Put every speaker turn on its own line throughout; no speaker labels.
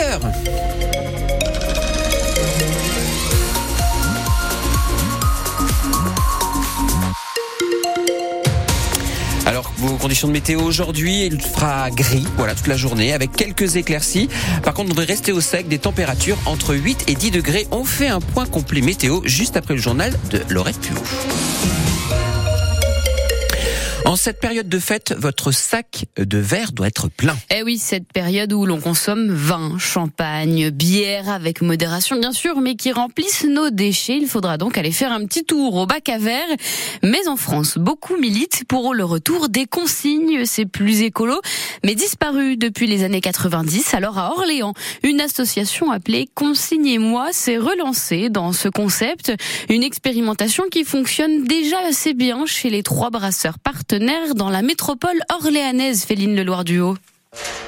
8h. Alors, vos conditions de météo aujourd'hui, il fera gris, voilà, toute la journée, avec quelques éclaircies. Par contre, on devrait rester au sec, des températures entre 8 et 10 degrés. On fait un point complet météo juste après le journal de Laurette Puot. En cette période de fête, votre sac de verre doit être plein.
Eh oui, cette période où l'on consomme vin, champagne, bière avec modération bien sûr, mais qui remplissent nos déchets. Il faudra donc aller faire un petit tour au bac à verre. Mais en France, beaucoup militent pour le retour des consignes. C'est plus écolo, mais disparu depuis les années 90. Alors à Orléans, une association appelée Consignez-moi s'est relancée dans ce concept. Une expérimentation qui fonctionne déjà assez bien chez les trois brasseurs partenaires dans la métropole orléanaise, Féline Leloir-du-Haut.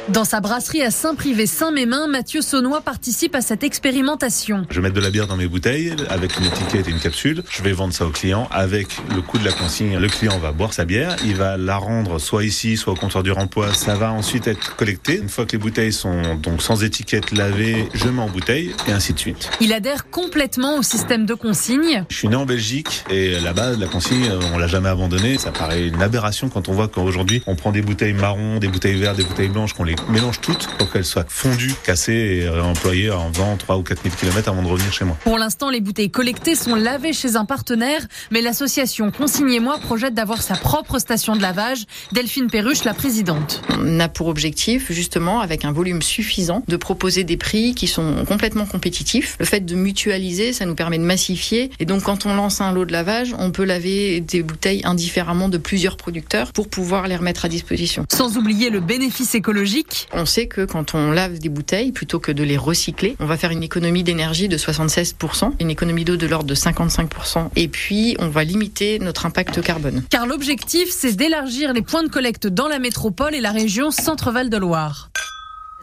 Dans sa brasserie à Saint-Privé-Saint-Mémin, Mathieu Saunois participe à cette expérimentation.
Je vais mettre de la bière dans mes bouteilles avec une étiquette et une capsule. Je vais vendre ça au client avec le coût de la consigne. Le client va boire sa bière, il va la rendre soit ici, soit au comptoir du remploi. Ça va ensuite être collecté. Une fois que les bouteilles sont donc sans étiquette lavées, je mets en bouteille et ainsi de suite.
Il adhère complètement au système de consigne.
Je suis né en Belgique et là-bas, la consigne, on l'a jamais abandonnée. Ça paraît une aberration quand on voit qu'aujourd'hui, on prend des bouteilles marron, des bouteilles vertes, des bouteilles blanches, qu'on les mélange toutes pour qu'elles soient fondues, cassées et réemployées en faisant 3 ou 4 000 km avant de revenir chez moi.
Pour l'instant, les bouteilles collectées sont lavées chez un partenaire, mais l'association Consignez-moi projette d'avoir sa propre station de lavage. Delphine Perruche, la présidente.
On a pour objectif, justement, avec un volume suffisant, de proposer des prix qui sont complètement compétitifs. Le fait de mutualiser, ça nous permet de massifier. Et donc, quand on lance un lot de lavage, on peut laver des bouteilles indifféremment de plusieurs producteurs pour pouvoir les remettre à disposition.
Sans oublier le bénéfice écologique
on sait que quand on lave des bouteilles, plutôt que de les recycler, on va faire une économie d'énergie de 76%, une économie d'eau de l'ordre de 55%, et puis on va limiter notre impact carbone.
Car l'objectif, c'est d'élargir les points de collecte dans la métropole et la région Centre-Val de Loire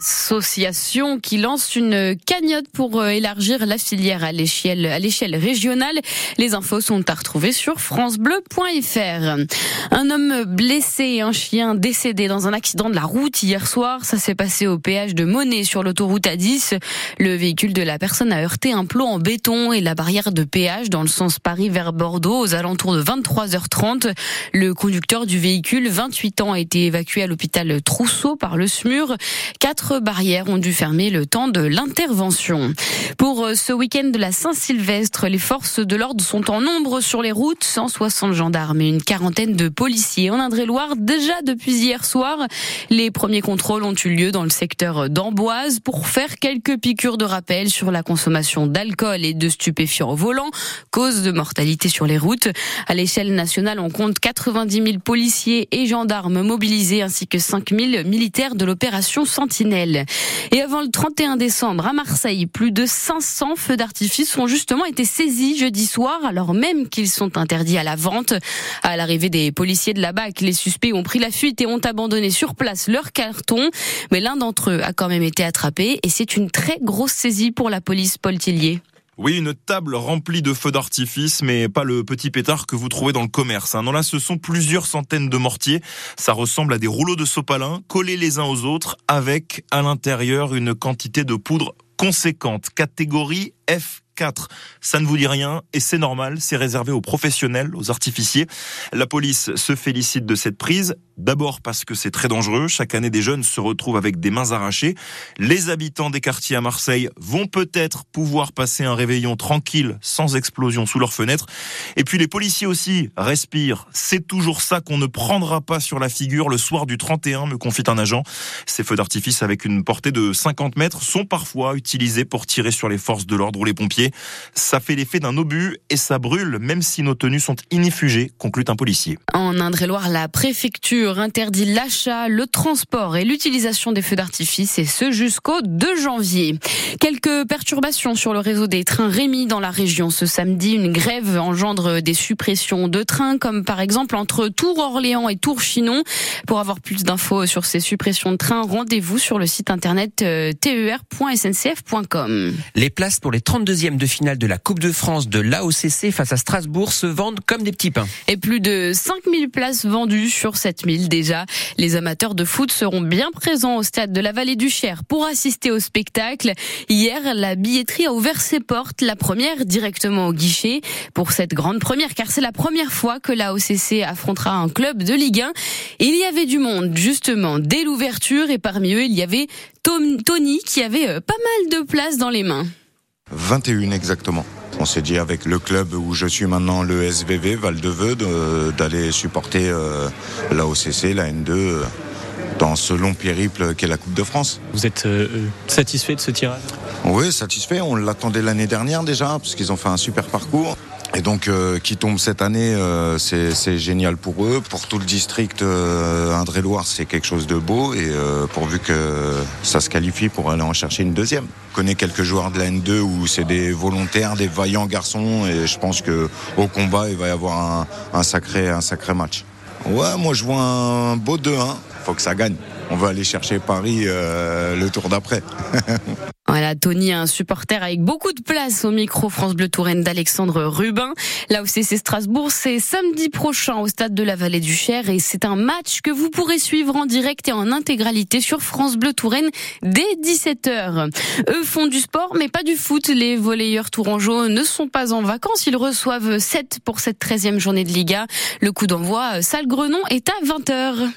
association qui lance une cagnotte pour euh, élargir la filière à l'échelle à l'échelle régionale. Les infos sont à retrouver sur francebleu.fr. Un homme blessé et un chien décédé dans un accident de la route hier soir, ça s'est passé au péage de Monet sur l'autoroute A10. Le véhicule de la personne a heurté un plot en béton et la barrière de péage dans le sens Paris vers Bordeaux aux alentours de 23h30. Le conducteur du véhicule, 28 ans, a été évacué à l'hôpital Trousseau par le SMUR. Quatre barrières ont dû fermer le temps de l'intervention. Pour euh, ce week-end de la Saint-Sylvestre, les forces de l'ordre sont en nombre sur les routes, 160 gendarmes et une quarantaine de policiers en Indre-et-Loire déjà depuis hier soir. Les premiers contrôles ont eu lieu dans le secteur d'Amboise pour faire quelques piqûres de rappel sur la consommation d'alcool et de stupéfiants au volant, cause de mortalité sur les routes. À l'échelle nationale, on compte 90 000 policiers et gendarmes mobilisés ainsi que 5 000 militaires de l'opération Sentinelle. Et avant le 31 décembre, à Marseille, plus de 500 feux d'artifice ont justement été saisis jeudi soir, alors même qu'ils sont interdits à la vente. À l'arrivée des policiers de la BAC, les suspects ont pris la fuite et ont abandonné sur place leur carton. Mais l'un d'entre eux a quand même été attrapé et c'est une très grosse saisie pour la police Paul Tillier.
Oui, une table remplie de feux d'artifice, mais pas le petit pétard que vous trouvez dans le commerce. Hein. Non, là, ce sont plusieurs centaines de mortiers. Ça ressemble à des rouleaux de sopalin collés les uns aux autres, avec à l'intérieur une quantité de poudre conséquente. Catégorie F ça ne vous dit rien et c'est normal, c'est réservé aux professionnels, aux artificiers. La police se félicite de cette prise, d'abord parce que c'est très dangereux. Chaque année, des jeunes se retrouvent avec des mains arrachées. Les habitants des quartiers à Marseille vont peut-être pouvoir passer un réveillon tranquille, sans explosion sous leurs fenêtres. Et puis les policiers aussi respirent. C'est toujours ça qu'on ne prendra pas sur la figure le soir du 31, me confie un agent. Ces feux d'artifice avec une portée de 50 mètres sont parfois utilisés pour tirer sur les forces de l'ordre ou les pompiers. Ça fait l'effet d'un obus et ça brûle même si nos tenues sont inifugées, conclut un policier.
En Indre-et-Loire, la préfecture interdit l'achat, le transport et l'utilisation des feux d'artifice et ce jusqu'au 2 janvier. Quelques perturbations sur le réseau des trains Rémi dans la région. Ce samedi, une grève engendre des suppressions de trains comme par exemple entre Tours-Orléans et Tours-Chinon. Pour avoir plus d'infos sur ces suppressions de trains, rendez-vous sur le site internet euh, ter.sncf.com.
Les places pour les 32e de finale de la Coupe de France de l'AOCC face à Strasbourg se vendent comme des petits pains.
Et plus de 5000 places vendues sur 7000 déjà. Les amateurs de foot seront bien présents au stade de la Vallée du Cher pour assister au spectacle. Hier, la billetterie a ouvert ses portes, la première directement au guichet. Pour cette grande première, car c'est la première fois que l'AOCC affrontera un club de Ligue 1. il y avait du monde, justement, dès l'ouverture, et parmi eux, il y avait Tony qui avait euh, pas mal de place dans les mains.
21 exactement. On s'est dit avec le club où je suis maintenant, le SVV Val-de-Veu, d'aller supporter euh, la OCC, la N2 euh, dans ce long périple qu'est la Coupe de France.
Vous êtes satisfait de ce tirage?
Oui, satisfait. On l'attendait l'année dernière déjà, parce qu'ils ont fait un super parcours. Et donc, euh, qui tombe cette année, euh, c'est génial pour eux. Pour tout le district euh, Indre-et-Loire, c'est quelque chose de beau. Et pourvu que ça se qualifie pour aller en chercher une deuxième. Je connais quelques joueurs de la N2 où c'est des volontaires, des vaillants garçons. Et je pense que au combat, il va y avoir un, un sacré, un sacré match. Ouais, moi je vois un beau 2-1. Faut que ça gagne. On va aller chercher Paris le tour d'après.
Voilà, Tony, un supporter avec beaucoup de place au micro France Bleu Touraine d'Alexandre Rubin. Là aussi, c'est Strasbourg, c'est samedi prochain au stade de la Vallée du Cher et c'est un match que vous pourrez suivre en direct et en intégralité sur France Bleu Touraine dès 17h. Eux font du sport, mais pas du foot. Les volleyeurs tourangeaux ne sont pas en vacances. Ils reçoivent 7 pour cette 13e journée de Liga. Le coup d'envoi, salle Grenon, est à 20h.